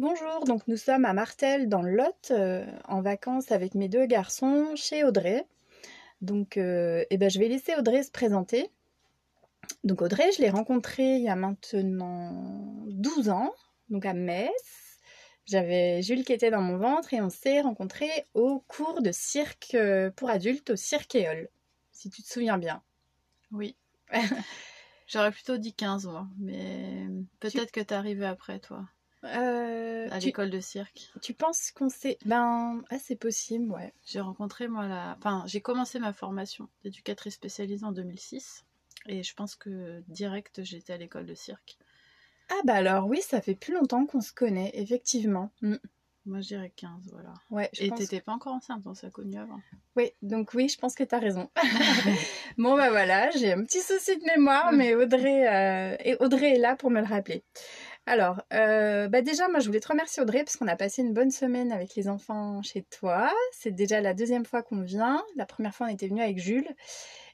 Bonjour, donc nous sommes à Martel dans le Lot, euh, en vacances avec mes deux garçons chez Audrey. Donc euh, eh ben, je vais laisser Audrey se présenter. Donc Audrey, je l'ai rencontrée il y a maintenant 12 ans, donc à Metz. J'avais Jules qui était dans mon ventre et on s'est rencontrés au cours de cirque euh, pour adultes au Cirque Éole, si tu te souviens bien. Oui. J'aurais plutôt dit 15 mois, mais peut-être que t'es arrivé après toi. Euh, à l'école de cirque. tu penses qu'on s'est... Ben, ah, c'est possible, ouais. J'ai rencontré moi la... Enfin, j'ai commencé ma formation d'éducatrice spécialisée en 2006. Et je pense que direct, j'étais à l'école de cirque. Ah bah alors oui, ça fait plus longtemps qu'on se connaît, effectivement. Mm. Moi, je dirais 15, voilà. Ouais, je Et pense- t'étais pas encore enceinte, on s'est connus avant. Oui, donc oui, je pense que tu as raison. bon, bah voilà, j'ai un petit souci de mémoire, mais Audrey, euh, et Audrey est là pour me le rappeler. Alors, euh, bah déjà, moi, je voulais te remercier, Audrey, parce qu'on a passé une bonne semaine avec les enfants chez toi. C'est déjà la deuxième fois qu'on vient. La première fois, on était venu avec Jules.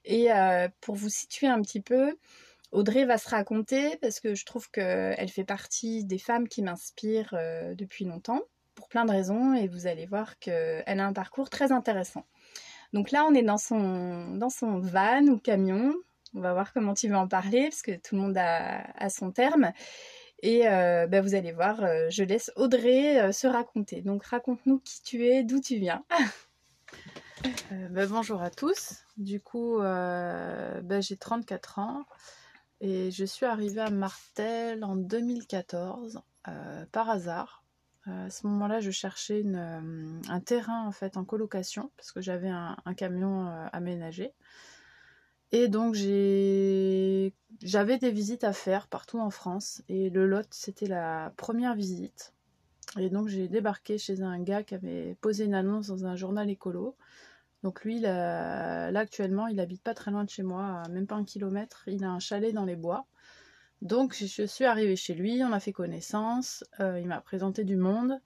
Et euh, pour vous situer un petit peu, Audrey va se raconter, parce que je trouve qu'elle fait partie des femmes qui m'inspirent euh, depuis longtemps, pour plein de raisons, et vous allez voir qu'elle a un parcours très intéressant. Donc là, on est dans son, dans son van ou camion. On va voir comment tu vas en parler, parce que tout le monde a, a son terme. Et euh, bah, vous allez voir, euh, je laisse Audrey euh, se raconter. Donc raconte-nous qui tu es, d'où tu viens. Euh, bah, bonjour à tous. Du coup, bah, j'ai 34 ans et je suis arrivée à Martel en 2014 euh, par hasard. À ce moment-là, je cherchais un terrain en fait en colocation parce que j'avais un, camion aménagé. Et donc j'avais des visites à faire partout en France et le Lot c'était la première visite. Et donc j'ai débarqué chez un gars qui avait posé une annonce dans un journal écolo. Donc lui, là, actuellement, il habite pas très loin de chez moi, même pas un kilomètre. Il a un chalet dans les bois. Donc je je suis arrivée chez lui, on a fait connaissance, euh, il m'a présenté du monde.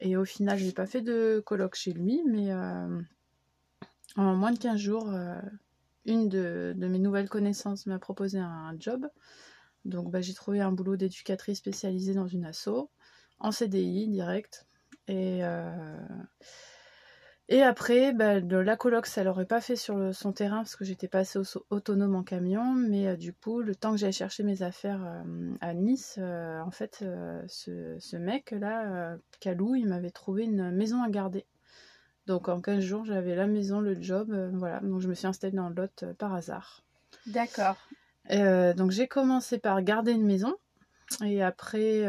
Et au final, j'ai pas fait de colloque chez lui, mais euh, en moins de 15 jours, euh, une de, mes nouvelles connaissances m'a proposé un job. Donc bah, j'ai trouvé un boulot d'éducatrice spécialisée dans une asso, en CDI direct. Et, euh, après, bah, la coloc, ça l'aurait pas fait sur son terrain parce que j'étais pas assez au- autonome en camion. Mais euh, du coup, le temps que j'allais chercher mes affaires euh, à Nice, en fait, ce, ce mec-là, Calou, il m'avait trouvé une maison à garder. Donc en 15 jours, j'avais la maison, le job, euh, voilà. Donc je me suis installée dans le lot euh, par hasard. D'accord. Euh, donc j'ai commencé par garder une maison. Et après,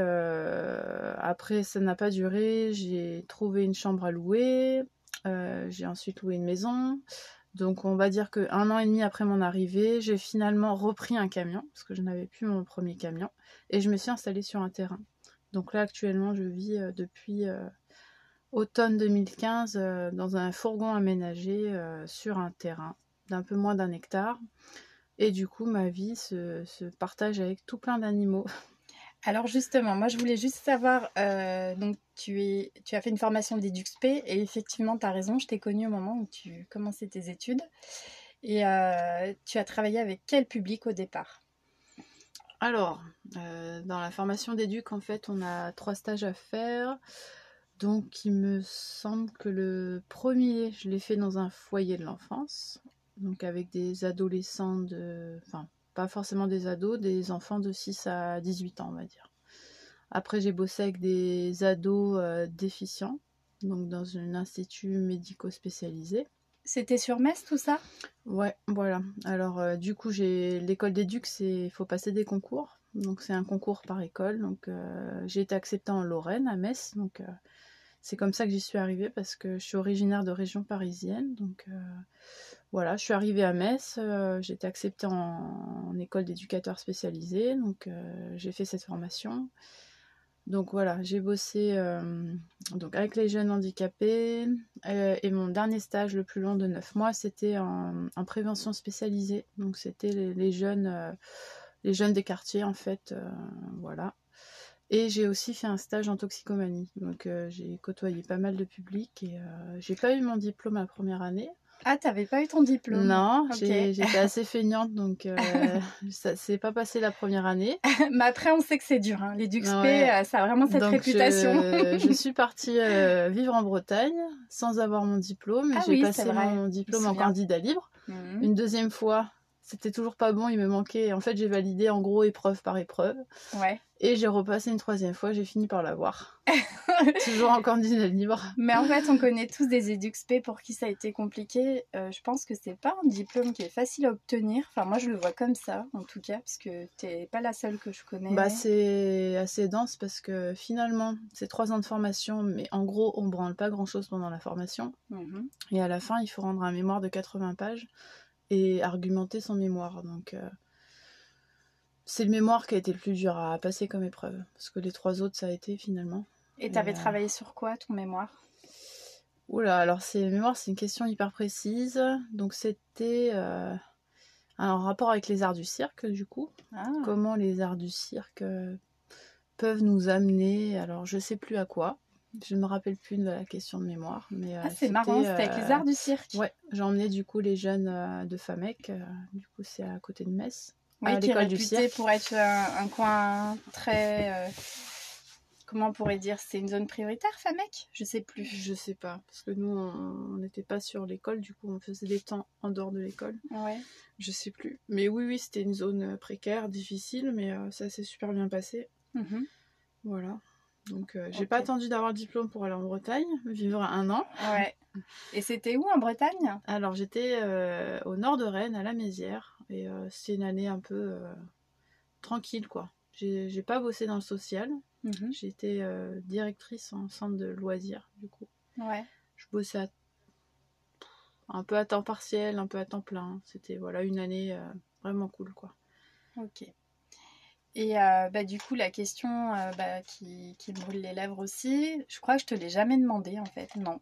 après ça n'a pas duré. J'ai trouvé une chambre à louer. J'ai ensuite loué une maison. Donc on va dire que un an et demi après mon arrivée, j'ai finalement repris un camion parce que je n'avais plus mon premier camion et je me suis installée sur un terrain. Donc là actuellement, je vis depuis automne 2015 euh, dans un fourgon aménagé euh, sur un terrain d'un peu moins d'un hectare. Et du coup, ma vie se, se partage avec tout plein d'animaux. Alors justement, moi je voulais juste savoir, euh, donc tu, es, tu as fait une formation d'EduxP et effectivement tu as raison, je t'ai connue au moment où tu commençais tes études. Et tu as travaillé avec quel public au départ? Alors, dans la formation d'éduc, en fait, on a trois stages à faire. Donc, il me semble que le premier, je l'ai fait dans un foyer de l'enfance. Donc, avec des adolescents de. Enfin, pas forcément des ados, des enfants de 6 à 18 ans, on va dire. Après, j'ai bossé avec des ados euh, déficients, donc dans un institut médico-spécialisé. C'était sur Metz tout ça? Ouais, voilà. Alors, euh, du coup, j'ai l'école d'éduc, c'est il faut passer des concours. Donc, c'est un concours par école. Donc, euh, j'ai été acceptée en Lorraine, à Metz. Donc, euh, c'est comme ça que j'y suis arrivée parce que je suis originaire de région parisienne. Donc, euh, voilà, je suis arrivée à Metz. euh, j'ai été acceptée en, école d'éducateur spécialisé. Donc, euh, j'ai fait cette formation. Donc voilà, j'ai bossé donc avec les jeunes handicapés et mon dernier stage le plus long de 9 mois, c'était en, en prévention spécialisée. Donc c'était les, les jeunes, les jeunes des quartiers en fait, voilà. Et j'ai aussi fait un stage en toxicomanie. Donc euh, j'ai côtoyé pas mal de public et euh, j'ai pas eu mon diplôme la première année. Ah, t'avais pas eu ton diplôme? Non, j'étais assez feignante, donc euh, ça s'est pas passé la première année. Mais après, on sait que c'est dur. Hein. Les DUXP, Ouais. euh, ça a vraiment cette Donc, réputation. Je, je suis partie euh, vivre en Bretagne sans avoir mon diplôme. Ah j'ai oui, passé mon diplôme en candidat libre. Mhm. Une deuxième fois, c'était toujours pas bon, il me manquait. En fait, j'ai validé en gros épreuve par épreuve. Ouais. Et j'ai repassé une troisième fois, j'ai fini par l'avoir. toujours en candidat libre. Mais en fait, on connaît tous des EduxP pour qui ça a été compliqué. Euh, je pense que c'est pas un diplôme qui est facile à obtenir. Enfin, moi, je le vois comme ça, en tout cas, parce que t'es pas la seule que je connais. Bah, c'est assez dense parce que finalement, c'est trois ans de formation, mais en gros, on branle pas grand chose pendant la formation. Mhm. Et à la fin, il faut rendre un mémoire de 80 pages et argumenter son mémoire. Donc, euh, c'est le mémoire qui a été le plus dur à passer comme épreuve. Parce que les trois autres, ça a été finalement. Et t'avais euh, travaillé sur quoi, ton mémoire? Oula, alors c'est mémoire, c'est une question hyper précise. Donc, c'était euh, un rapport avec les arts du cirque, du coup. ah. Comment les arts du cirque peuvent nous amener. Alors, je sais plus à quoi. Je ne me rappelle plus de la question de mémoire. Mais, euh, Ah, c'est marrant, c'était, avec les euh, arts du cirque. Ouais, j'ai emmené du coup les jeunes euh, de FAMEC, euh, du coup c'est à côté de Metz. Oui, à qui est réputé pour être un, un coin très. euh, comment on pourrait dire C'est une zone prioritaire, FAMEC? Je sais plus. Je sais pas, parce que nous on n'était pas sur l'école, du coup on faisait des temps en dehors de l'école. Ouais. Je sais plus. Mais oui, oui, c'était une zone euh, précaire, difficile, mais euh, ça s'est super bien passé. Mhm. Voilà. Donc euh, j'ai pas attendu d'avoir le diplôme pour aller en Bretagne, vivre un an. Ouais. Et c'était où en Bretagne? Alors j'étais euh, au nord de Rennes, à la Mézières, et euh, c'est une année un peu euh, tranquille quoi. J'ai pas bossé dans le social, Mhm. J'étais euh, directrice en centre de loisirs, du coup. Ouais. Je bossais à- un peu à temps partiel, un peu à temps plein. C'était voilà une année vraiment cool, quoi. Ok. Et euh, bah, du coup, la question euh, bah, qui, qui me brûle les lèvres aussi, je crois que je te l'ai jamais demandé en fait, non.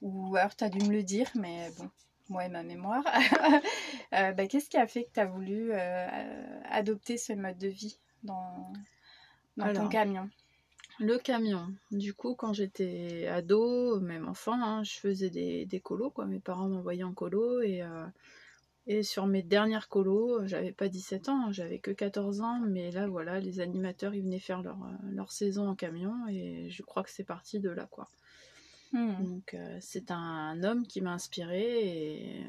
Ou alors tu as dû me le dire, mais bon, moi et ma mémoire. Euh, bah, Qu'est-ce qui a fait que tu as voulu adopter ce mode de vie dans, dans ton camion? Le camion. Du coup, quand j'étais ado, même enfant, hein, je faisais des, des colos, quoi. Mes parents m'envoyaient en colo et, et sur mes dernières colos, j'avais pas 17 ans, hein, j'avais que 14 ans, mais là, voilà, les animateurs, ils venaient faire leur, euh, leur saison en camion et je crois que c'est parti de là, quoi. Hmm. Donc euh, c'est un homme qui m'a inspirée et,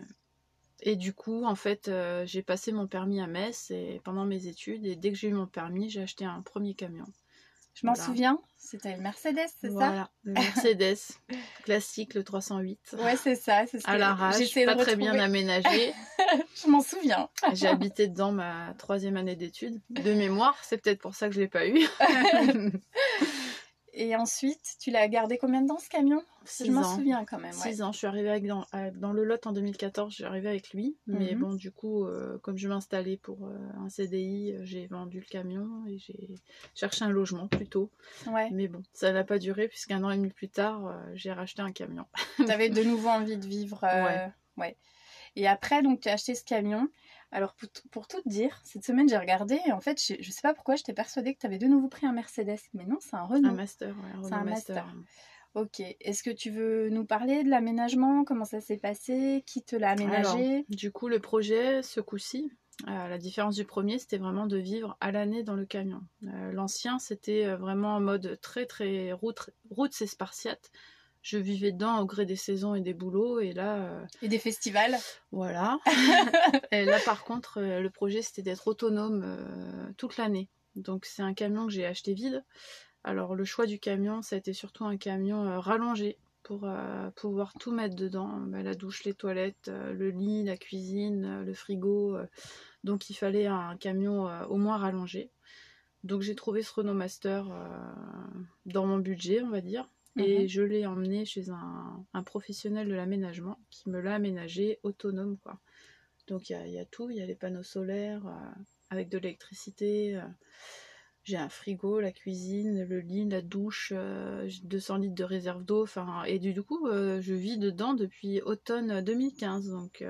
et du coup en fait euh, j'ai passé mon permis à Metz et pendant mes études et dès que j'ai eu mon permis j'ai acheté un premier camion. Je m'en Voilà. souviens, c'était le Mercedes, c'est Voilà, le Mercedes classique le 308 ça Ouais, c'est ça. c'est ce à l'arrache, pas très bien aménagé. Je m'en souviens. j'ai habité dedans ma troisième année d'études de mémoire, c'est peut-être pour ça que je l'ai pas eu. Et ensuite, tu l'as gardé combien de temps ce camion? Six Je m'en souviens quand même. ouais. 6 ans, je suis arrivée avec dans, à- dans le lot en 2014, je suis arrivée avec lui. Mais Mhm. bon, du coup, euh, comme je m'installais pour euh, un CDI, euh, j'ai vendu le camion et j'ai cherché un logement plutôt. Ouais. Mais bon, ça n'a pas duré puisqu'un an et demi plus tard, euh, j'ai racheté un camion. T'avais de nouveau envie de vivre. euh, Ouais. ouais. Et après, donc, tu as acheté ce camion. Alors, pour, pour tout te dire, cette semaine, j'ai regardé et en fait, je, je sais pas pourquoi, j'étais persuadée que tu avais de nouveau pris un Mercedes. Mais non, c'est un Renault. Un master, ouais, C'est un master. master. Ok. Est-ce que tu veux nous parler de l'aménagement? Comment ça s'est passé? Qui te l'a aménagé? Du coup, le projet, ce coup-ci, euh, la différence du premier, c'était vraiment de vivre à l'année dans le camion. Euh, L'ancien, c'était euh, vraiment en mode très très route, route c'est spartiate. Je vivais dedans au gré des saisons et des boulots, et là, euh, Et des festivals voilà. et là, par contre, euh, le projet, c'était d'être autonome euh, toute l'année. Donc, c'est un camion que j'ai acheté vide. Alors, le choix du camion, ça a été surtout un camion rallongé pour pouvoir tout mettre dedans. Bah, la douche, les toilettes, le lit, la cuisine, le frigo. donc, il fallait un camion au moins rallongé. Donc, j'ai trouvé ce Renault Master dans mon budget, on va dire. Et Mhm. je l'ai emmené chez un, un professionnel de l'aménagement qui me l'a aménagé autonome. Quoi. Donc il y a, il y a tout, il y a les panneaux solaires euh, avec de l'électricité. euh, j'ai un frigo, la cuisine, le lit, la douche, euh, j'ai 200 litres de réserve d'eau. Enfin, et du, du coup, euh, je vis dedans depuis automne 2015. Donc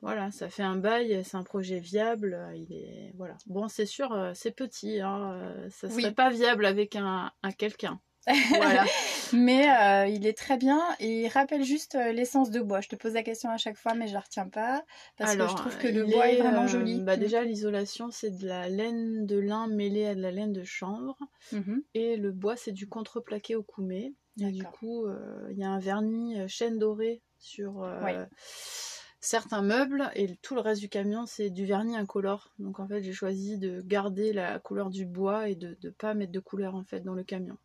voilà, ça fait un bail, c'est un projet viable. Il est voilà. Bon, c'est sûr, c'est petit. Hein, ça serait Oui. pas viable avec un, un quelqu'un. Voilà. Mais euh, il est très bien et il rappelle juste euh, l'essence de bois. Je te pose la question à chaque fois, mais je la retiens pas parce que je trouve que le bois est, vraiment euh, joli. Bah, déjà, l'isolation, c'est de la laine de lin mêlée à de la laine de chanvre. Mhm. Et le bois, c'est du contreplaqué au coumé. Et du coup, il y a un vernis chêne doré sur Oui. certains meubles. Et tout le reste du camion, c'est du vernis incolore. Donc en fait, j'ai choisi de garder la couleur du bois et de ne pas mettre de couleur en fait dans le camion.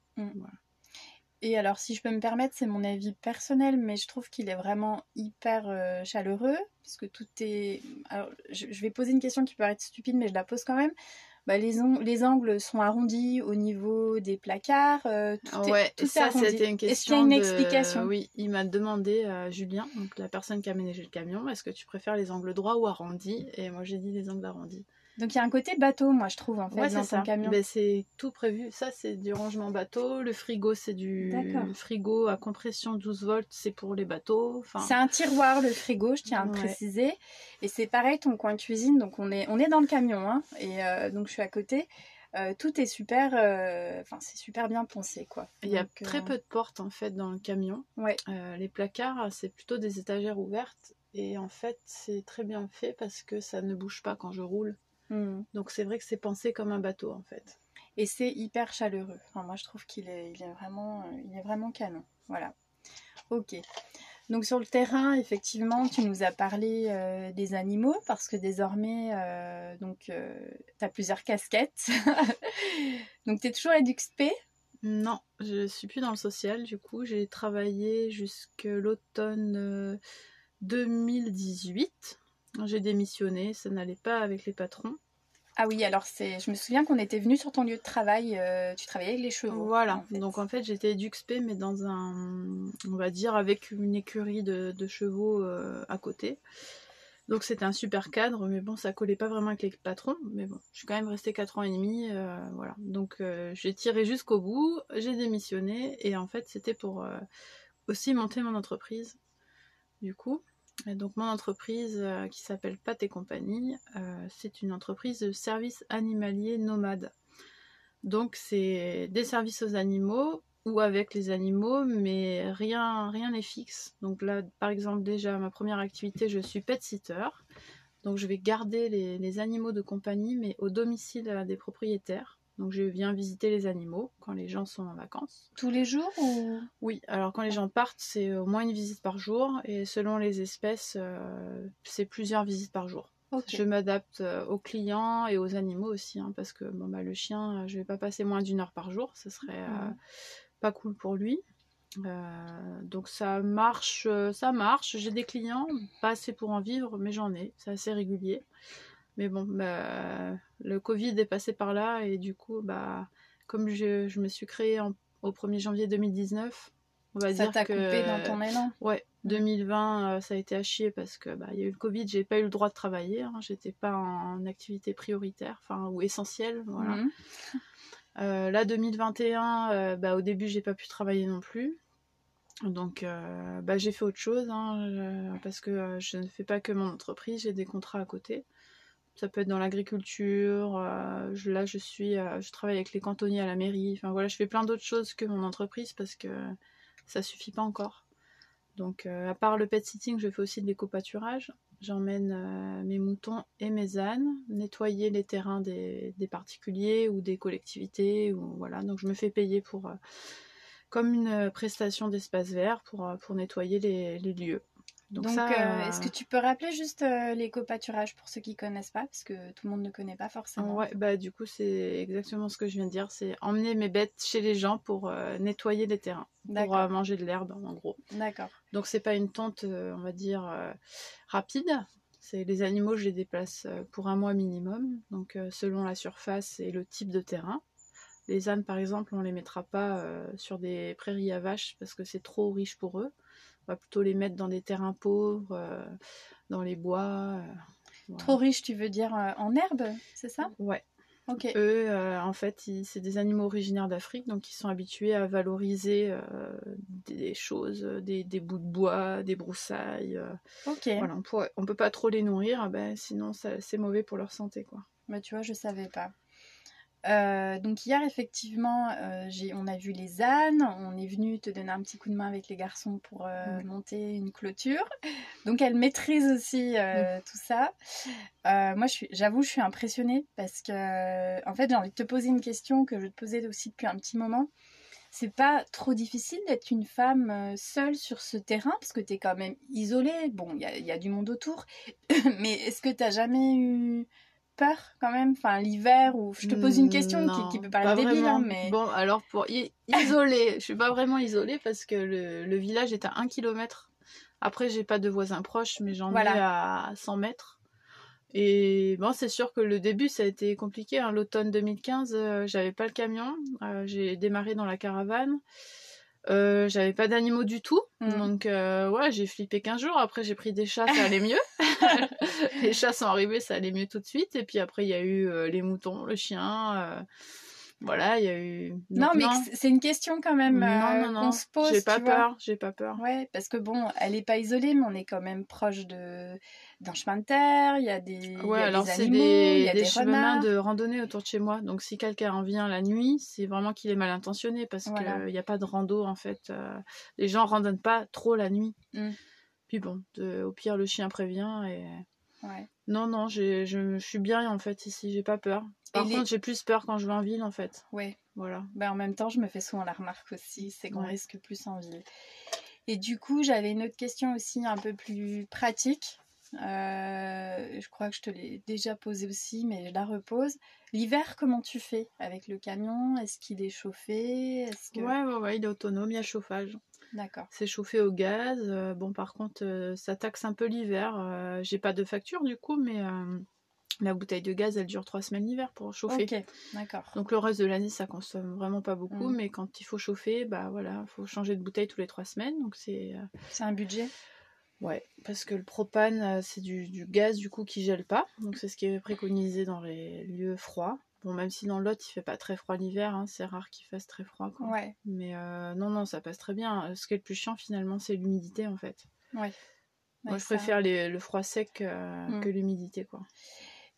Et alors, si je peux me permettre, c'est mon avis personnel, mais je trouve qu'il est vraiment hyper euh, chaleureux, parce que tout est... Alors, je, je vais poser une question qui peut paraître stupide, mais je la pose quand même. Bah, les, on- les angles sont arrondis au niveau des placards, euh, tout ouais, est, tout ça c'était une Est-ce qu'il y a question une de- explication? Oui, il m'a demandé, euh, Julien, donc la personne qui a aménagé le camion, est-ce que tu préfères les angles droits ou arrondis? Et moi j'ai dit les angles arrondis. Donc il y a un côté bateau, moi, je trouve, en fait, Ouais, dans c'est ton camion. Ben, c'est tout prévu. Ça, c'est du rangement bateau. Le frigo, c'est du frigo à compression 12 volts, c'est pour les bateaux. Enfin, C'est un tiroir, le frigo, je tiens à le Ouais. préciser. Et c'est pareil, ton coin cuisine, donc on est, on est dans le camion, hein, et euh, donc je suis à côté. Euh, tout est super, euh, enfin c'est super bien pensé, quoi. il y a Donc, très euh, peu de portes en fait dans le camion. Ouais. Les placards, c'est plutôt des étagères ouvertes. Et en fait, c'est très bien fait parce que ça ne bouge pas quand je roule. Hmm. Donc c'est vrai que c'est pensé comme un bateau en fait. Et c'est hyper chaleureux. Enfin, moi, je trouve qu'il est, il est vraiment, euh, il est vraiment canon. Voilà. Ok. Donc sur le terrain, effectivement, tu nous as parlé euh, des animaux parce que désormais, euh, donc, tu as plusieurs casquettes. donc tu es toujours EduxP. Non, je suis plus dans le social du coup. J'ai travaillé jusque l'automne euh, 2018. J'ai démissionné, ça n'allait pas avec les patrons. Ah oui, alors c'est, je me souviens qu'on était venu sur ton lieu de travail. euh, tu travaillais avec les chevaux. Voilà, en fait. donc en fait j'étais EduxP mais dans un, on va dire avec une écurie de, de chevaux euh, à côté. Donc c'était un super cadre, mais bon ça collait pas vraiment avec les patrons. Mais bon, je suis quand même restée 4 ans et demi, euh, voilà. Donc j'ai tiré jusqu'au bout, j'ai démissionné et en fait c'était pour aussi monter mon entreprise. Du coup, donc mon entreprise euh, qui s'appelle Pat et compagnie, euh, c'est une entreprise de services animaliers nomades. Donc c'est des services aux animaux ou avec les animaux, mais rien rien n'est fixe. Donc là, par exemple, déjà ma première activité, je suis pet sitter. Donc je vais garder les, animaux de compagnie, mais au domicile euh, des propriétaires. Donc je viens visiter les animaux quand les gens sont en vacances. Tous les jours ou? Oui, alors quand les gens partent, c'est au moins une visite par jour, et selon les espèces, euh, c'est plusieurs visites par jour. Je m'adapte euh, aux clients et aux animaux aussi, hein, parce que bon, bah, le chien, euh, je vais pas passer moins d'une heure par jour, ce serait euh, Mhm. pas cool pour lui. Euh, donc ça marche, ça marche. J'ai des clients, pas assez pour en vivre, mais j'en ai. C'est assez régulier. Mais bon, bah, le Covid est passé par là et du coup, bah, comme je, je me suis créée en- au 1er janvier 2019, on va ça dire t'a que coupé dans ton élan Ouais, 2020, euh, ça a été à chier parce que bah, il y a eu le Covid, j'ai pas eu le droit de travailler, hein, j'étais pas en activité prioritaire, enfin ou essentielle, voilà. Mhm. Euh, là 2021, euh, bah, au début j'ai pas pu travailler non plus, donc euh, bah, j'ai fait autre chose, hein, parce que je ne fais pas que mon entreprise, j'ai des contrats à côté. Ça peut être dans l'agriculture, euh, là je suis, euh, je travaille avec les cantonniers à la mairie, enfin voilà, je fais plein d'autres choses que mon entreprise parce que ça suffit pas encore. Donc, euh, à part le pet sitting, je fais aussi de l'éco-pâturage. J'emmène mes moutons et mes ânes nettoyer les terrains des, des particuliers ou des collectivités. Ou, voilà. Donc, je me fais payer pour, comme une prestation d'espace vert pour, pour nettoyer les lieux. Donc, euh, est-ce que tu peux rappeler juste euh, l'éco-pâturage pour ceux qui connaissent pas, parce que tout le monde ne connaît pas forcément. Ouais, bah du coup c'est exactement ce que je viens de dire, c'est emmener mes bêtes chez les gens pour euh, nettoyer les terrains, pour euh, manger de l'herbe en gros. D'accord. Donc c'est pas une tente, euh, on va dire, euh, rapide. C'est les animaux, je les déplace euh, pour un mois minimum, donc euh, selon la surface et le type de terrain. Les ânes, par exemple, on les mettra pas euh, sur des prairies à vaches parce que c'est trop riche pour eux. On va plutôt les mettre dans des terrains pauvres, euh, dans les bois. euh, voilà. Trop riche, tu veux dire euh, en herbe, c'est ça? Ouais. Ok. Eux, euh, en fait, c'est des animaux originaires d'Afrique, donc ils sont habitués à valoriser euh, des choses, des, des bouts de bois, des broussailles. euh, Ok. voilà, on, on peut pas trop les nourrir, ah ben, sinon c'est mauvais pour leur santé, quoi. Bah, tu vois, je savais pas. Euh, donc hier, effectivement, euh, on a vu les ânes. On est venu te donner un petit coup de main avec les garçons pour euh, Mm. monter une clôture. Donc elle maîtrise aussi euh, tout ça. Moi, j'avoue, je suis impressionnée parce que, en fait, j'ai envie de te poser une question que je te posais aussi depuis un petit moment. C'est pas trop difficile d'être une femme seule sur ce terrain parce que tu es quand même isolée. Bon, il y a, il y a du monde autour. Mais est-ce que tu jamais eu peur quand même Enfin, l'hiver ou je te pose une question qui, Non, qui peut paraître débile, hein, mais Bon, alors pour i- isoler, je suis pas vraiment isolée parce que le, le village est à 1 km. Après, j'ai pas de voisins proches, mais j'en ai Voilà. à 100 mètres. Et bon, c'est sûr que le début, ça a été compliqué. hein. L'automne 2015, euh, j'avais pas le camion. Euh, j'ai démarré dans la caravane. Euh, j'avais pas d'animaux du tout. Mm. Donc, euh, ouais, j'ai flippé 15 jours. Après, j'ai pris des chats, ça allait mieux. les chats sont arrivés, ça allait mieux tout de suite. Et puis après, il y a eu euh, les moutons, le chien. voilà, il y a eu. non, mais c'est- une question quand même non, non, non. qu'on se pose. J'ai pas peur, j'ai pas peur. Ouais, parce que bon, elle est pas isolée, mais on est quand même proche de d'un chemin de terre. Il y a des, il y Ouais, a alors des animaux, des, il y a des des chemins de randonnée autour de chez moi. Donc si quelqu'un en vient la nuit, c'est vraiment qu'il est mal intentionné parce Voilà. qu'il n'y a pas de rando en fait. Euh, les gens randonnent pas trop la nuit. Mm. Puis bon, de- au pire le chien prévient et Ouais. non non, je, je suis bien en fait ici, j'ai pas peur. Par Et les- contre, j'ai plus peur quand je vais en ville en fait. Ouais. Voilà. Ben, en même temps, je me fais souvent la remarque aussi, c'est qu'on Ouais. risque plus en ville. Et du coup, j'avais une autre question aussi un peu plus pratique. Euh, je crois que je te l'ai déjà posée aussi, mais je la repose. L'hiver, comment tu fais avec le camion? Est-ce qu'il est chauffé? Que... Ouais, ouais, ouais, il est autonome, il y a chauffage. D'accord. C'est chauffé au gaz. euh, bon, par contre, euh, ça taxe un peu l'hiver. j'ai pas de facture du coup, mais la bouteille de gaz, elle dure trois semaines l'hiver pour chauffer. Ok, d'accord. Donc le reste de l'année, ça consomme vraiment pas beaucoup, Mm. mais quand il faut chauffer, bah voilà, faut changer de bouteille tous les trois semaines. Donc c'est C'est un budget? Ouais, parce que le propane, euh, c'est du, du gaz du coup qui gèle pas. Donc c'est ce qui est préconisé dans les lieux froids. Bon, même si dans l'autre il fait pas très froid l'hiver, hein, c'est rare qu'il fasse très froid. Quoi. Ouais, Mais euh, non, non, ça passe très bien. Ce qui est le plus chiant finalement, c'est l'humidité en fait. ouais. Moi, je ça- préfère les- le froid sec euh, Mm. que l'humidité, quoi.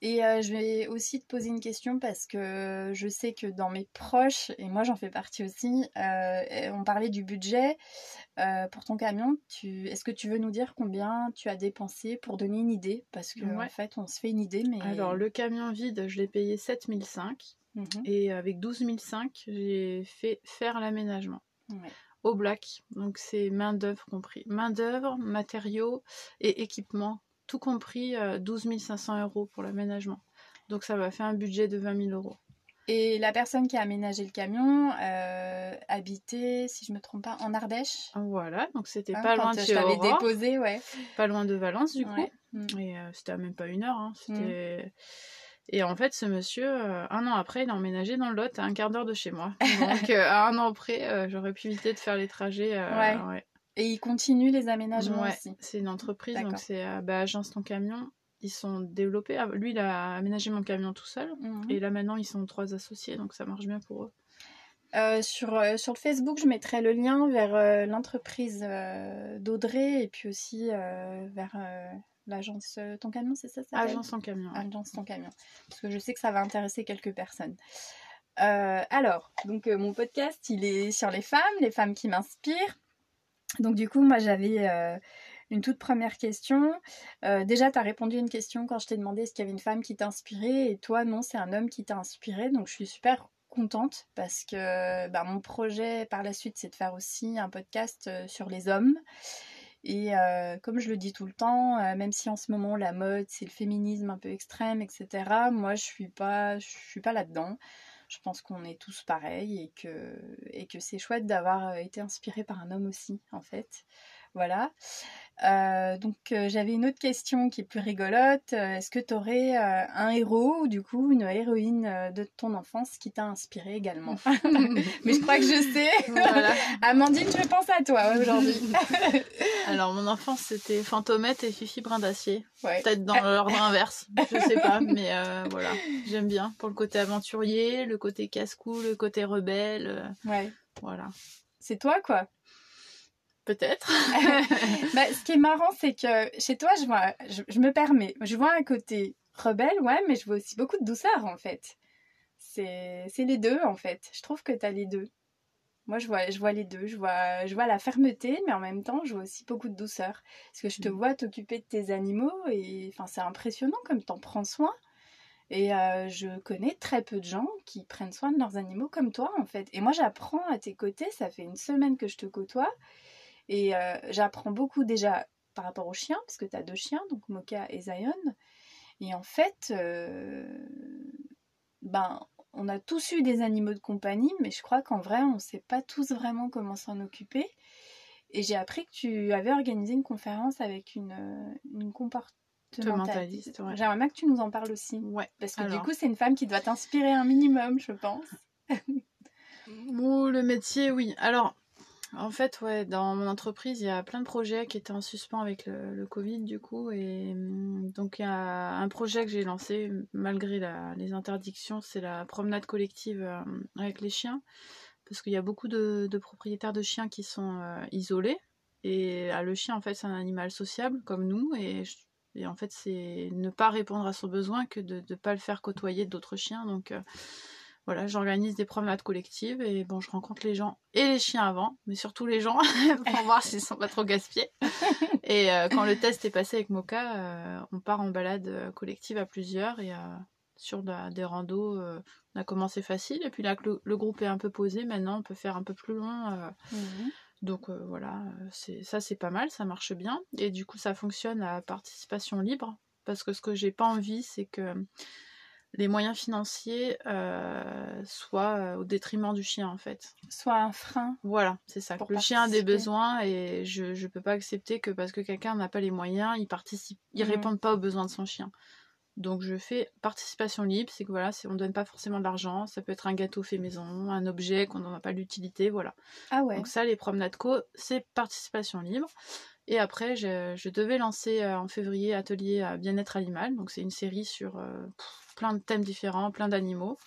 Et euh, je vais aussi te poser une question parce que je sais que dans mes proches, et moi j'en fais partie aussi, euh, on parlait du budget euh, pour ton camion. Tu... Est-ce que tu veux nous dire combien tu as dépensé pour donner une idée? Parce que Ouais. en fait, on se fait une idée, mais. Alors, le camion vide, je l'ai payé 7005 Mhm. et avec 12005, j'ai fait faire l'aménagement Ouais. au black. Donc, c'est main-d'œuvre compris. Main-d'œuvre, matériaux et équipement, tout compris, euh, 12 500 euros pour l'aménagement. Donc, ça va faire un budget de 20 000 euros. Et la personne qui a aménagé le camion euh, habitait, si je me trompe pas, en Ardèche? Voilà, donc c'était hein, pas loin de chez t'avais Aurore, déposé, ouais. pas loin de Valence du Ouais. coup. Mm. Et euh, c'était à même pas une heure. hein, C'était. Et en fait, ce monsieur, euh, un an après, il a emménagé dans le Lot, à un quart d'heure de chez moi. Donc, euh, à un an près, euh, j'aurais pu éviter de faire les trajets. euh, Ouais. ouais. Et il continue les aménagements Ouais, aussi. c'est une entreprise, donc c'est euh, bah, Agence Ton Camion. Ils sont développés. Ah, Lui, il a aménagé mon camion tout seul. Mhm. Et là, maintenant, ils sont trois associés, donc ça marche bien pour eux. Euh, sur, euh, sur le Facebook, je mettrai le lien vers euh, l'entreprise d'Audrey et puis aussi vers l'agence Ton Camion, c'est ça ça Agence Ton Camion. Agence Ton Camion. Parce que je sais que ça va intéresser quelques personnes. Alors, donc mon podcast, il est sur les femmes, les femmes qui m'inspirent. Donc du coup, moi j'avais euh, une toute première question. Euh, déjà, tu as répondu à une question quand je t'ai demandé est-ce qu'il y avait une femme qui t'inspirait et toi, non, c'est un homme qui t'a inspiré. Donc je suis super contente parce que bah, mon projet par la suite, c'est de faire aussi un podcast euh, sur les hommes. Et comme je le dis tout le temps, même si en ce moment la mode c'est le féminisme un peu extrême, etc. Moi je suis pas, suis pas là-dedans. Je pense qu'on est tous pareils et que, c'est chouette d'avoir euh, été inspiré par un homme aussi, en fait. Voilà. Euh, donc euh, j'avais une autre question qui est plus rigolote. Euh, Est-ce que tu aurais euh, un héros ou du coup une héroïne euh, de ton enfance qui t'a inspiré également? Mais je crois que je sais. Voilà. Amandine, je pense à toi aujourd'hui. Alors, mon enfance, c'était Fantomette et Fifi Brin d'Acier. Ouais. Peut-être dans l'ordre inverse, je sais pas, mais euh, voilà, j'aime bien. Pour le côté aventurier, le côté casse-cou, le côté rebelle, euh, Ouais. voilà. C'est toi quoi. Peut-être. Bah, ce qui est marrant, c'est que chez toi, je vois, je, je me permets, je vois un côté rebelle, ouais, mais je vois aussi beaucoup de douceur en fait. c'est les deux en fait. Je trouve que tu as les deux. Moi, je vois, je vois les deux. Je vois, je vois la fermeté, mais en même temps, je vois aussi beaucoup de douceur. Parce que je te mm. vois t'occuper de tes animaux et enfin, c'est impressionnant comme tu en prends soin. Et euh, je connais très peu de gens qui prennent soin de leurs animaux comme toi, en fait. Et moi, j'apprends à tes côtés. Ça fait une semaine que je te côtoie. Et euh, j'apprends beaucoup déjà par rapport aux chiens, parce que tu as deux chiens, donc Moka et Zion. Et en fait, euh, ben, on a tous eu des animaux de compagnie, mais je crois qu'en vrai, on ne sait pas tous vraiment comment s'en occuper. Et j'ai appris que tu avais organisé une conférence avec une, une comportementaliste. J'aimerais bien que tu nous en parles aussi. Ouais. Parce que du coup, c'est une femme qui doit t'inspirer un minimum, je pense. le métier, oui. Alors, en fait, ouais, dans mon entreprise, il y a plein de projets qui étaient en suspens avec le, Covid, du coup. Et mm, donc, il y a un projet que j'ai lancé malgré les interdictions, c'est la promenade collective euh, avec les chiens. Parce qu'il y a beaucoup de, propriétaires de chiens qui sont euh, isolés. Et ah, le chien, en fait, c'est un animal sociable comme nous. Et, et en fait, c'est ne pas répondre à son besoin que de ne pas le faire côtoyer d'autres chiens. Donc, euh, voilà, j'organise des promenades collectives et bon, je rencontre les gens et les chiens avant, mais surtout les gens pour voir s'ils sont pas trop gaspillés. Et euh, quand le test est passé avec Moka, euh, on part en balade euh, collective à plusieurs et sur des randos, on a commencé facile et puis là que le, groupe est un peu posé, maintenant on peut faire un peu plus loin. Mhm. Donc voilà, c'est ça c'est pas mal, ça marche bien et du coup ça fonctionne à participation libre parce que ce que j'ai pas envie c'est que les moyens financiers euh, soient euh, au détriment du chien en fait. Soit un frein. Voilà, c'est ça. Le chien a des besoins et je ne peux pas accepter que parce que quelqu'un n'a pas les moyens, il participe, il mhm. réponde pas aux besoins de son chien. Donc je fais participation libre, c'est que voilà, on ne donne pas forcément de l'argent, ça peut être un gâteau fait maison, un objet qu'on n'en a pas l'utilité, voilà. Ah ouais. Donc ça, les promenades co, c'est participation libre. Et après, je, devais lancer euh, en février Atelier bien-être animal. Donc c'est une série sur plein de thèmes différents, plein d'animaux.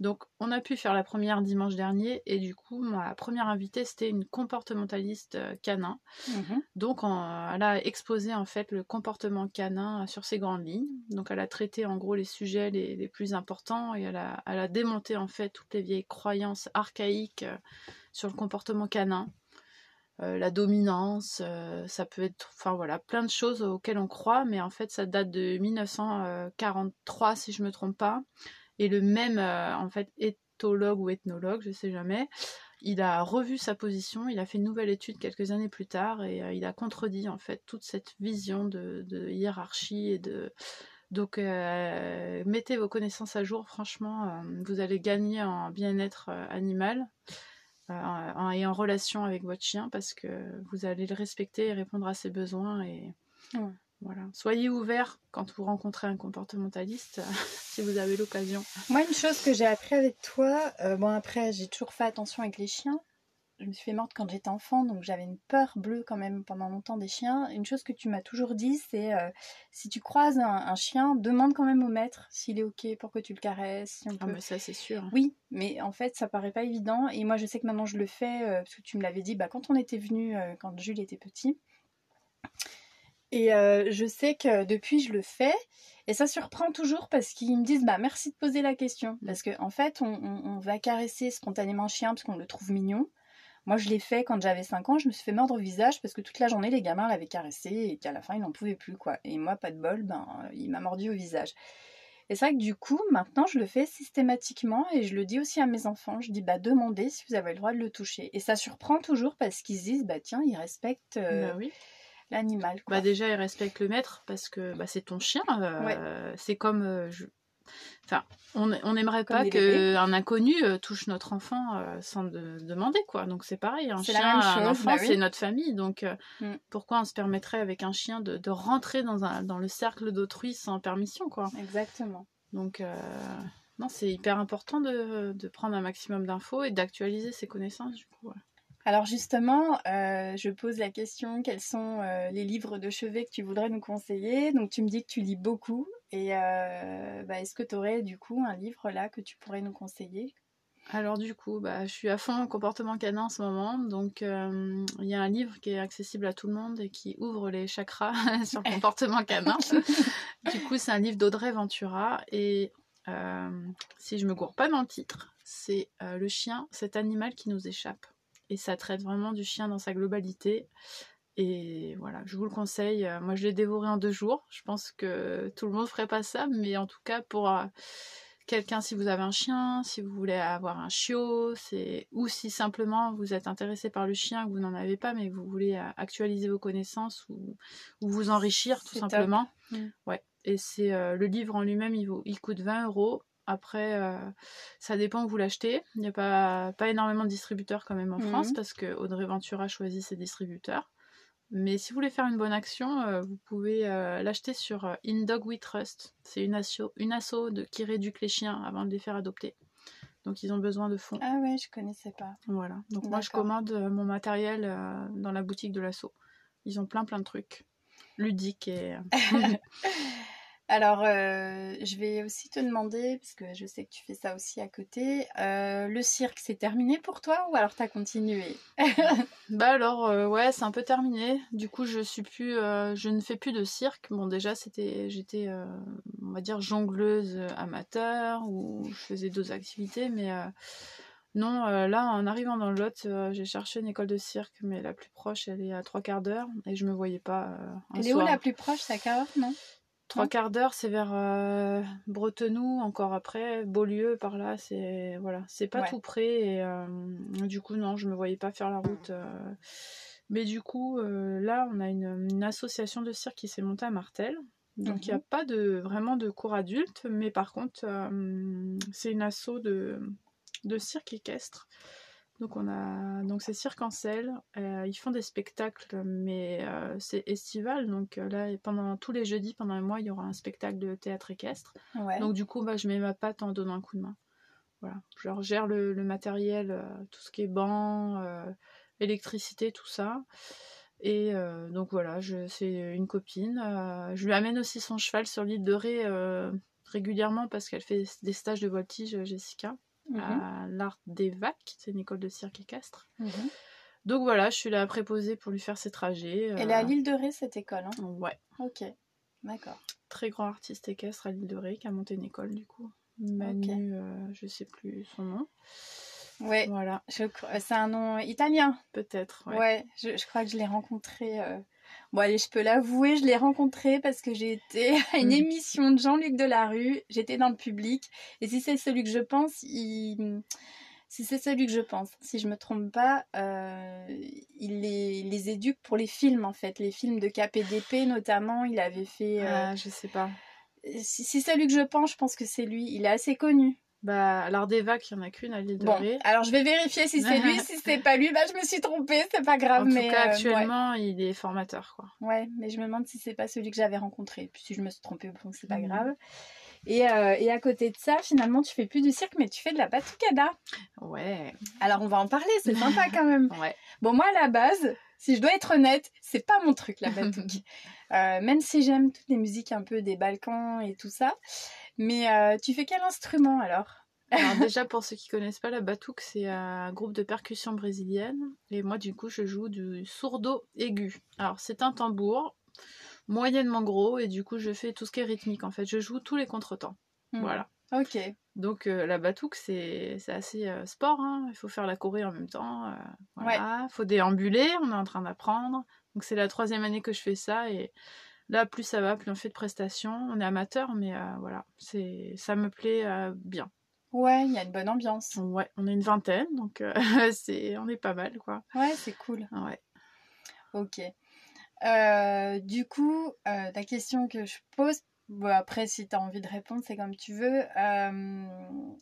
Donc on a pu faire la première dimanche dernier et du coup ma première invitée c'était une comportementaliste euh, canin. Mhm. Donc elle a exposé en fait le comportement canin sur ses grandes lignes. Donc elle a traité en gros les sujets les, plus importants et elle a, elle a, démonté en fait toutes les vieilles croyances archaïques euh, sur le comportement canin. Euh, la dominance, euh, ça peut être, enfin voilà, plein de choses auxquelles on croit, mais en fait ça date de 1943 si je me trompe pas. Et le même, euh, en fait, éthologue ou ethnologue, je sais jamais, il a revu sa position, il a fait une nouvelle étude quelques années plus tard et il a contredit en fait toute cette vision de, hiérarchie et de donc mettez vos connaissances à jour, franchement, vous allez gagner en bien-être animal. Euh, et en relation avec votre chien parce que vous allez le respecter et répondre à ses besoins et voilà. Soyez ouvert quand vous rencontrez un comportementaliste si vous avez l'occasion. Moi, une chose que j'ai appris avec toi, euh, bon après j'ai toujours fait attention avec les chiens, je me suis fait morte quand j'étais enfant, donc j'avais une peur bleue quand même pendant longtemps des chiens. Une chose que tu m'as toujours dit, c'est euh, si tu croises un, chien, demande quand même au maître s'il est ok pour que tu le caresses. ah, mais ça c'est sûr. Oui, mais en fait ça paraît pas évident. Et moi je sais que maintenant je le fais, euh, parce que tu me l'avais dit bah, quand on était venu, euh, quand Jules était petit. Et je sais que depuis je le fais. Et ça surprend toujours parce qu'ils me disent bah merci de poser la question. Parce qu'en en fait, on, on, va caresser spontanément un chien parce qu'on le trouve mignon. Moi, je l'ai fait quand j'avais 5 ans, je me suis fait mordre au visage parce que toute la journée, les gamins l'avaient caressé et qu'à la fin, ils n'en pouvaient plus, quoi. Et moi, pas de bol, ben, il m'a mordu au visage. Et c'est vrai que du coup, maintenant, je le fais systématiquement et je le dis aussi à mes enfants. Je dis, bah, demandez si vous avez le droit de le toucher. Et ça surprend toujours parce qu'ils se disent, bah, tiens, ils respectent euh, bah l'animal. Bah, déjà, ils respectent le maître parce que bah, c'est ton chien. Euh, c'est comme, euh, Enfin, on n'aimerait pas qu'un inconnu euh, touche notre enfant euh, sans demander, quoi. Donc c'est pareil, un chien, un enfant, bah c'est notre famille. Donc euh, mm. pourquoi on se permettrait avec un chien de, rentrer dans, un, dans le cercle d'autrui sans permission, quoi? Exactement. Donc non, c'est hyper important de, de, prendre un maximum d'infos et d'actualiser ses connaissances, du coup. Alors justement, je pose la question, quels sont les livres de chevet que tu voudrais nous conseiller? Donc tu me dis que tu lis beaucoup. Et euh, bah, est-ce que tu aurais du coup un livre là que tu pourrais nous conseiller? Alors du coup, bah, je suis à fond en comportement canin en ce moment, donc euh, il y a un livre qui est accessible à tout le monde et qui ouvre les chakras sur le comportement canin. du coup, c'est un livre d'Audrey Ventura et si je me gourre pas dans le titre, c'est le chien, cet animal qui nous échappe. Et ça traite vraiment du chien dans sa globalité. Et voilà, je vous le conseille. Moi, je l'ai dévoré en deux jours. Je pense que tout le monde ferait pas ça, mais en tout cas, pour quelqu'un si vous avez un chien, si vous voulez avoir un chiot, c'est ou si simplement vous êtes intéressé par le chien, que vous n'en avez pas, mais vous voulez euh, actualiser vos connaissances ou, vous enrichir tout simplement. Mm. Ouais. Et c'est euh, le livre en lui-même, il, il coûte 20 euros. Après, euh, ça dépend où vous l'achetez. Il n'y a pas, pas énormément de distributeurs quand même en mm. France parce que Audrey Ventura choisit ses distributeurs. Mais si vous voulez faire une bonne action, euh, vous pouvez euh, l'acheter sur euh, In Dog We Trust. C'est une asso, une asso de, qui réduit les chiens avant de les faire adopter. Donc ils ont besoin de fonds. Ah ouais, je connaissais pas. Voilà. Donc moi je commande mon matériel dans la boutique de l'asso. Ils ont plein plein de trucs ludiques et Alors, euh, je vais aussi te demander, parce que je sais que tu fais ça aussi à côté, euh, le cirque, c'est terminé pour toi ou alors t'as continué? Bah alors, euh, ouais, c'est un peu terminé. Du coup, je suis plus, je ne fais plus de cirque. Bon, déjà, c'était, j'étais, on va dire, jongleuse amateur ou je faisais d'autres activités, mais non, là, en arrivant dans le Lot, j'ai cherché une école de cirque, mais la plus proche, elle est à trois quarts d'heure et je me voyais pas. elle est où la plus proche, c'est à quelle heure, non? Trois quarts d'heure, c'est vers euh, Bretenoux, encore après, Beaulieu, par là, c'est voilà, c'est pas tout près. Et euh, du coup, non, je me voyais pas faire la route. Euh. Mais du coup, là, on a une, association de cirque qui s'est montée à Martel. Donc, il n'y a mhm. pas de vraiment de cours adultes, mais par contre, c'est une asso de, de cirque équestre. Donc on a donc c'est cirque en selle. Euh, ils font des spectacles, mais euh, c'est estival. Donc euh, là pendant tous les jeudis pendant un mois il y aura un spectacle de théâtre équestre. Donc du coup bah, je mets ma patte en donnant un coup de main. Voilà, je gère le, matériel, tout ce qui est banc, électricité, tout ça. Et donc voilà, c'est une copine. je lui amène aussi son cheval sur l'île de Ré régulièrement parce qu'elle fait des stages de voltige, Jessica à mhm. l'Art des Vacs, c'est une école de cirque équestre. Mhm. Donc voilà, je suis là préposée pour lui faire ses trajets. Elle est à euh, l'île de Ré, cette école hein? Ouais. Ok, d'accord. Très grand artiste équestre à l'île de Ré qui a monté une école du coup. Manu, euh, je sais plus son nom. Ouais, voilà. C'est un nom italien. Peut-être, ouais. ouais je, je, crois que je l'ai rencontré euh, Bon, allez, je peux l'avouer, je l'ai rencontré parce que j'ai été à une mm. émission de Jean-Luc Delarue. J'étais dans le public. Et si c'est celui que je pense, il... Si c'est celui que je pense, si je me trompe pas, euh, il les, les, éduque pour les films en fait, les films de KPDP notamment. Il avait fait. Euh... Ah, je sais pas. Si, si c'est celui que je pense, je pense que c'est lui. Il est assez connu. Bah, vagues, il n'y en a qu'une à l'île de bon, Alors, je vais vérifier si c'est lui. si c'est pas lui, bah, je me suis trompée. C'est pas grave. En tout cas, euh, actuellement, il est formateur, quoi. Ouais, mais je me demande si c'est pas celui que j'avais rencontré. Puis si je me suis trompée, donc c'est pas mhm. grave. Et, euh, et, à côté de ça, finalement, tu fais plus du cirque, mais tu fais de la batucada. Ouais. Alors, on va en parler. C'est sympa quand même. ouais. Bon, moi, à la base, si je dois être honnête, c'est pas mon truc, la batuque. Euh, même si j'aime toutes les musiques un peu des Balkans et tout ça. Mais euh, tu fais quel instrument alors? Alors déjà pour ceux qui connaissent pas la batuque, c'est un groupe de percussion brésilienne et moi du coup je joue du sourdo aigu. Alors c'est un tambour moyennement gros et du coup je fais tout ce qui est rythmique en fait. Je joue tous les contretemps. Hmm. Voilà. Ok. Donc euh, la batuque c'est assez euh, sport. Hein. Il faut faire la choré en même temps. voilà. Il faut déambuler. On est en train d'apprendre. Donc c'est la troisième année que je fais ça et Là, plus ça va, plus on fait de prestations. On est amateur, mais euh, voilà, c'est ça me plaît euh, bien. Ouais, il y a une bonne ambiance. Ouais, on est une vingtaine, donc euh, c'est on est pas mal, quoi. Ouais, c'est cool. Ouais. Ok. du coup, la question que je pose, après, si tu as envie de répondre, c'est comme tu veux.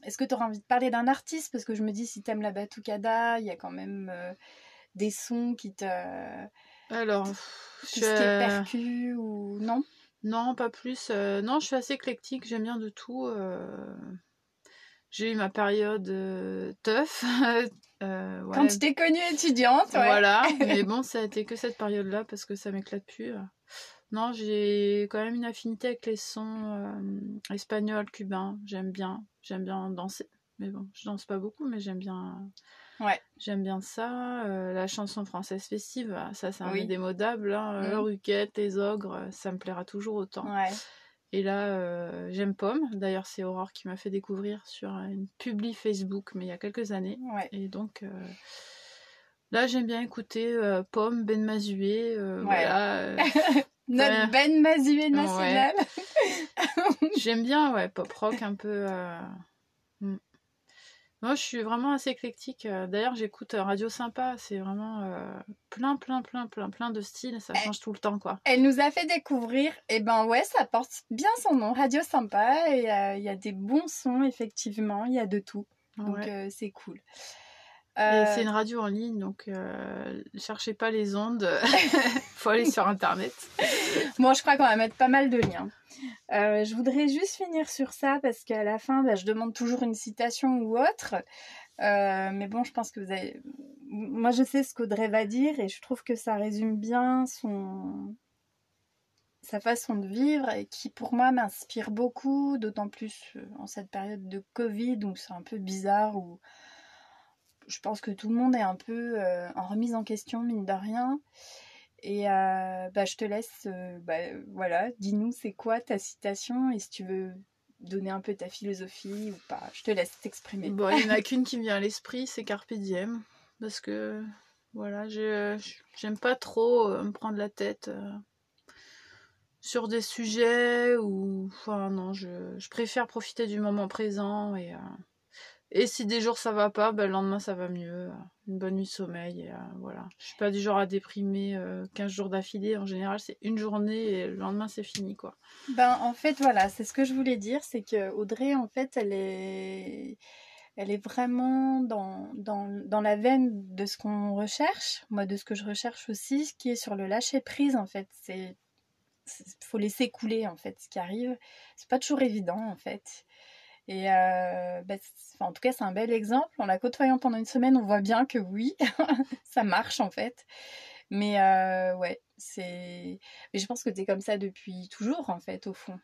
Est-ce que tu auras envie de parler d'un artiste? Parce que je me dis, si tu aimes la batucada, il y a quand même des sons qui te alors, tout ce qui est percu ou non? Non, pas plus. Euh, non, je suis assez éclectique, j'aime bien de tout. Euh. J'ai eu ma période euh, tough. Quand tu t'es connue étudiante, ouais. Voilà, mais bon, ça a été que cette période-là parce que ça m'éclate plus. Non, j'ai quand même une affinité avec les sons espagnols, cubains. J'aime bien, j'aime bien danser. Mais bon, je danse pas beaucoup, mais j'aime bien Ouais. J'aime bien ça. Euh, la chanson française festive, ah, ça c'est un indémodable. Hein. Euh, mmh. Ruquette, les ogres, ça me plaira toujours autant. Ouais. Et là, euh, j'aime Pomme. D'ailleurs, c'est Aurore qui m'a fait découvrir sur une publi Facebook, mais il y a quelques années. Ouais. Et donc, euh, là, j'aime bien écouter euh, Pomme, Ben Mazué. euh. Voilà. euh, Notre. Ben Mazué national. j'aime bien, ouais, pop rock un peu. euh, mm. Moi, je suis vraiment assez éclectique. euh, D'ailleurs, j'écoute euh, Radio Sympa. C'est vraiment euh, plein, plein, plein, plein, plein de styles. Ça change tout le temps, quoi. Elle nous a fait découvrir, et ben ouais, ça porte bien son nom, Radio Sympa, et euh, il y a des bons sons, effectivement, il y a de tout. Donc Ouais. euh, c'est cool. Euh, c'est une radio en ligne, donc euh, cherchez pas les ondes. Faut aller sur Internet. Bon, je crois qu'on va mettre pas mal de liens. Euh, je voudrais juste finir sur ça parce qu'à la fin, bah, je demande toujours une citation ou autre. Euh, mais bon, je pense que vous avez. Moi, je sais ce qu'Audrey va dire et je trouve que ça résume bien son sa façon de vivre et qui pour moi m'inspire beaucoup, d'autant plus en cette période de Covid où c'est un peu bizarre où je pense que tout le monde est un peu euh, en remise en question mine de rien. Et euh, bah, je te laisse, euh, bah, voilà, dis-nous c'est quoi ta citation et si tu veux donner un peu ta philosophie ou pas. Je te laisse t'exprimer. Bon, il n'y en a qu'une qui me vient à l'esprit, c'est Carpe Diem. Parce que, voilà, je- j'aime pas trop me prendre la tête sur des sujets ou. Enfin, non, je, je préfère profiter du moment présent et. euh, et si des jours ça va pas, ben, le lendemain ça va mieux. Une bonne nuit de sommeil. Et, euh, voilà. Je suis pas du genre à déprimer euh, 15 jours d'affilée. En général, c'est une journée et le lendemain c'est fini, quoi. Ben, en fait, voilà, c'est ce que je voulais dire, c'est que Audrey, en fait, elle est, elle est vraiment dans, dans, dans la veine de ce qu'on recherche, moi, de ce que je recherche aussi, ce qui est sur le lâcher prise, en fait. C'est- faut laisser couler, en fait, ce qui arrive. C'est pas toujours évident, en fait. Et euh, enfin, en tout cas, c'est un bel exemple. En la côtoyant pendant une semaine, on voit bien que oui, ça marche, en fait. Mais euh, ouais, c'est. Mais je pense que tu es comme ça depuis toujours, en fait, au fond.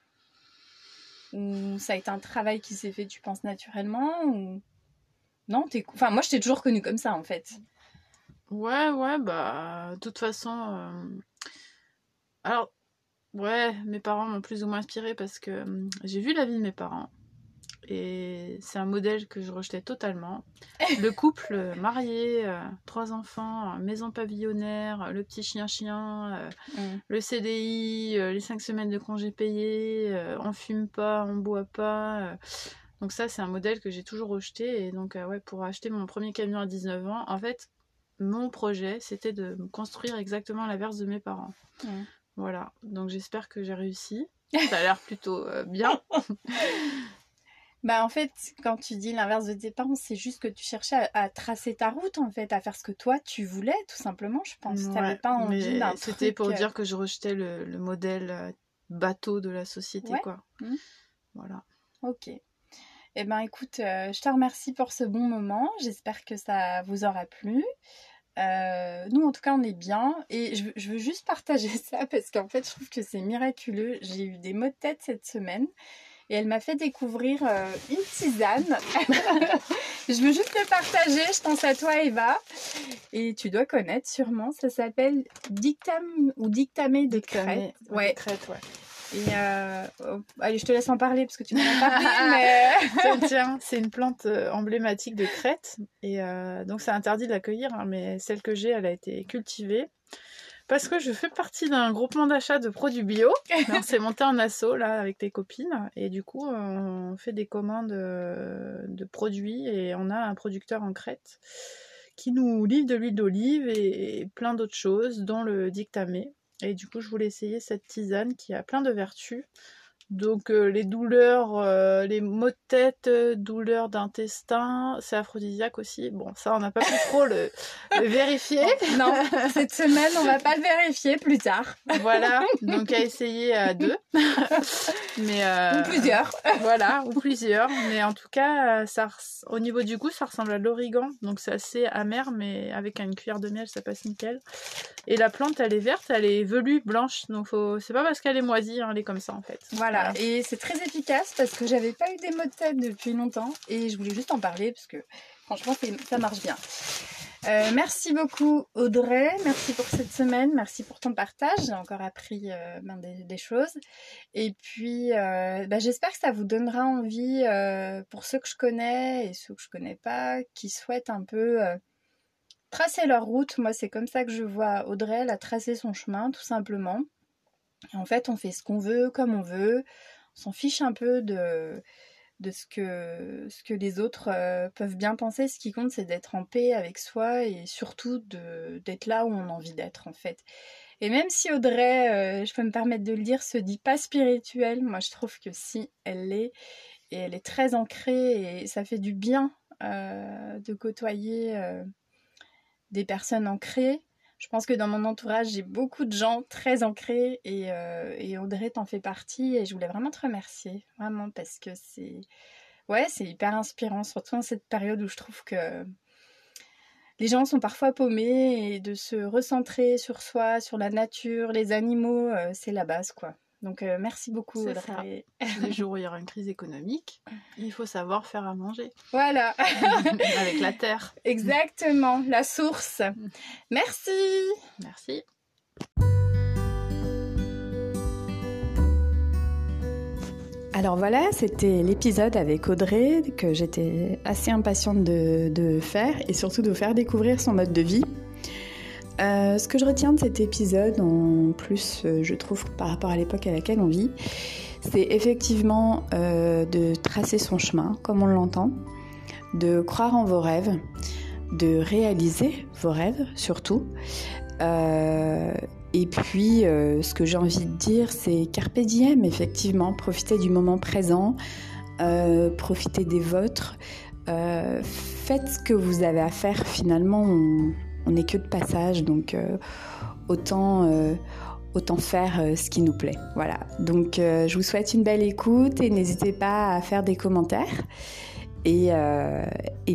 Ou ça a été un travail qui s'est fait, tu penses, naturellement ou... Non, t'es... Enfin, moi, je t'ai toujours connue comme ça, en fait. Ouais, ouais, bah, de toute façon. euh, Alors, ouais, mes parents m'ont plus ou moins inspiré parce que j'ai vu la vie de mes parents. Et c'est un modèle que je rejetais totalement. Le couple euh, marié, euh, trois enfants, euh, maison pavillonnaire, le petit chien-chien, euh, Mm. le CDI, euh, les cinq semaines de congés payés, on fume pas, on boit pas. Donc ça, c'est un modèle que j'ai toujours rejeté. Et donc, ouais, pour acheter mon premier camion à 19 ans, en fait, mon projet, c'était de me construire exactement l'inverse de mes parents. Mm. Voilà. Donc j'espère que j'ai réussi. Ça a l'air plutôt bien. Bah, en fait, quand tu dis l'inverse de tes parents, c'est juste que tu cherchais à, à tracer ta route, en fait, à faire ce que toi, tu voulais, tout simplement, je pense. Ouais, T'avais pas envie d'un C'était truc, pour euh, dire que je rejetais le, le modèle euh, bateau de la société, Ouais. quoi. Mhm. Voilà. Ok. Eh ben écoute, euh, je te remercie pour ce bon moment. J'espère que ça vous aura plu. Euh, nous, en tout cas, on est bien. Et je, je veux juste partager ça parce qu'en fait, je trouve que c'est miraculeux. J'ai eu des maux de tête cette semaine. Et elle m'a fait découvrir euh, une tisane. je veux juste le partager. Je pense à toi, Eva. Et tu dois connaître sûrement. Ça s'appelle Dictam ou Dictamé de crête. Ouais. crête, ouais. Et euh, allez, je te laisse en parler parce que tu m'en as parlé. mais... Tiens, tiens, c'est une plante euh, emblématique de Crète. Et euh, donc, c'est interdit de l'accueillir, hein, mais celle que j'ai, elle a été cultivée. Parce que je fais partie d'un groupement d'achat de produits bio. On s'est monté en assaut, là, avec les copines. Et du coup, on fait des commandes euh, de produits. Et on a un producteur en Crète qui nous livre de l'huile d'olive et plein d'autres choses, dont le dictamé. Et du coup, je voulais essayer cette tisane qui a plein de vertus. Donc euh, les douleurs, euh, les maux de tête, euh, douleurs d'intestin, c'est aphrodisiaque aussi. Bon, ça on n'a pas pu trop le, le vérifier. Non, cette semaine, on va pas le vérifier plus tard. Voilà, donc à essayer à deux. Mais euh, Ou plusieurs. Voilà, ou plusieurs. Mais en tout cas, ça, au niveau du goût, ça ressemble à l'origan. Donc c'est assez amer, mais avec une cuillère de miel, ça passe nickel. Et la plante, elle est verte, elle est velue, blanche. Donc faut... c'est pas parce qu'elle est moisie, hein, elle est comme ça en fait. Voilà. Et c'est très efficace parce que j'avais pas eu des maux de tête depuis longtemps et je voulais juste en parler parce que franchement, ça marche bien. Euh, merci beaucoup Audrey, merci pour cette semaine, merci pour ton partage, j'ai encore appris euh, ben, des, choses. Et puis euh, ben, j'espère que ça vous donnera envie pour ceux que je connais et ceux que je connais pas, qui souhaitent un peu tracer leur route. Moi c'est comme ça que je vois Audrey, elle a tracé son chemin tout simplement. En fait on fait ce qu'on veut, comme on veut, on s'en fiche un peu de de ce que, ce que les autres euh, peuvent bien penser. Ce qui compte, c'est d'être en paix avec soi et surtout d'être là où on a envie d'être, en fait. Et même si Audrey, euh, je peux me permettre de le dire, se dit pas spirituelle, moi je trouve que si, elle l'est. Et elle est très ancrée et ça fait du bien euh, de côtoyer des personnes ancrées je pense que dans mon entourage, j'ai beaucoup de gens très ancrés et, euh, et Audrey t'en fait partie et je voulais vraiment te remercier, vraiment parce que c'est ouais, c'est hyper inspirant, surtout en cette période où je trouve que les gens sont parfois paumés et de se recentrer sur soi, sur la nature, les animaux, euh, c'est la base quoi. Donc euh, merci beaucoup Audrey. Les jours où il y aura une crise économique, il faut savoir faire à manger. Voilà. Avec la terre. Exactement, la source. Merci. Merci. Alors voilà, c'était l'épisode avec Audrey que j'étais assez impatiente de, de faire et surtout de vous faire découvrir son mode de vie. Euh, ce que je retiens de cet épisode, en plus, euh, je trouve, par rapport à l'époque à laquelle on vit, c'est effectivement euh, de tracer son chemin, comme on l'entend, de croire en vos rêves, de réaliser vos rêves surtout. et puis, ce que j'ai envie de dire, c'est carpe diem, effectivement, profitez du moment présent, profitez des vôtres, faites ce que vous avez à faire finalement on n'est que de passage, donc euh, euh, autant, faire euh, ce qui nous plaît. Voilà, donc je vous souhaite une belle écoute et n'hésitez pas à faire des commentaires. Et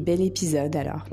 bel épisode alors.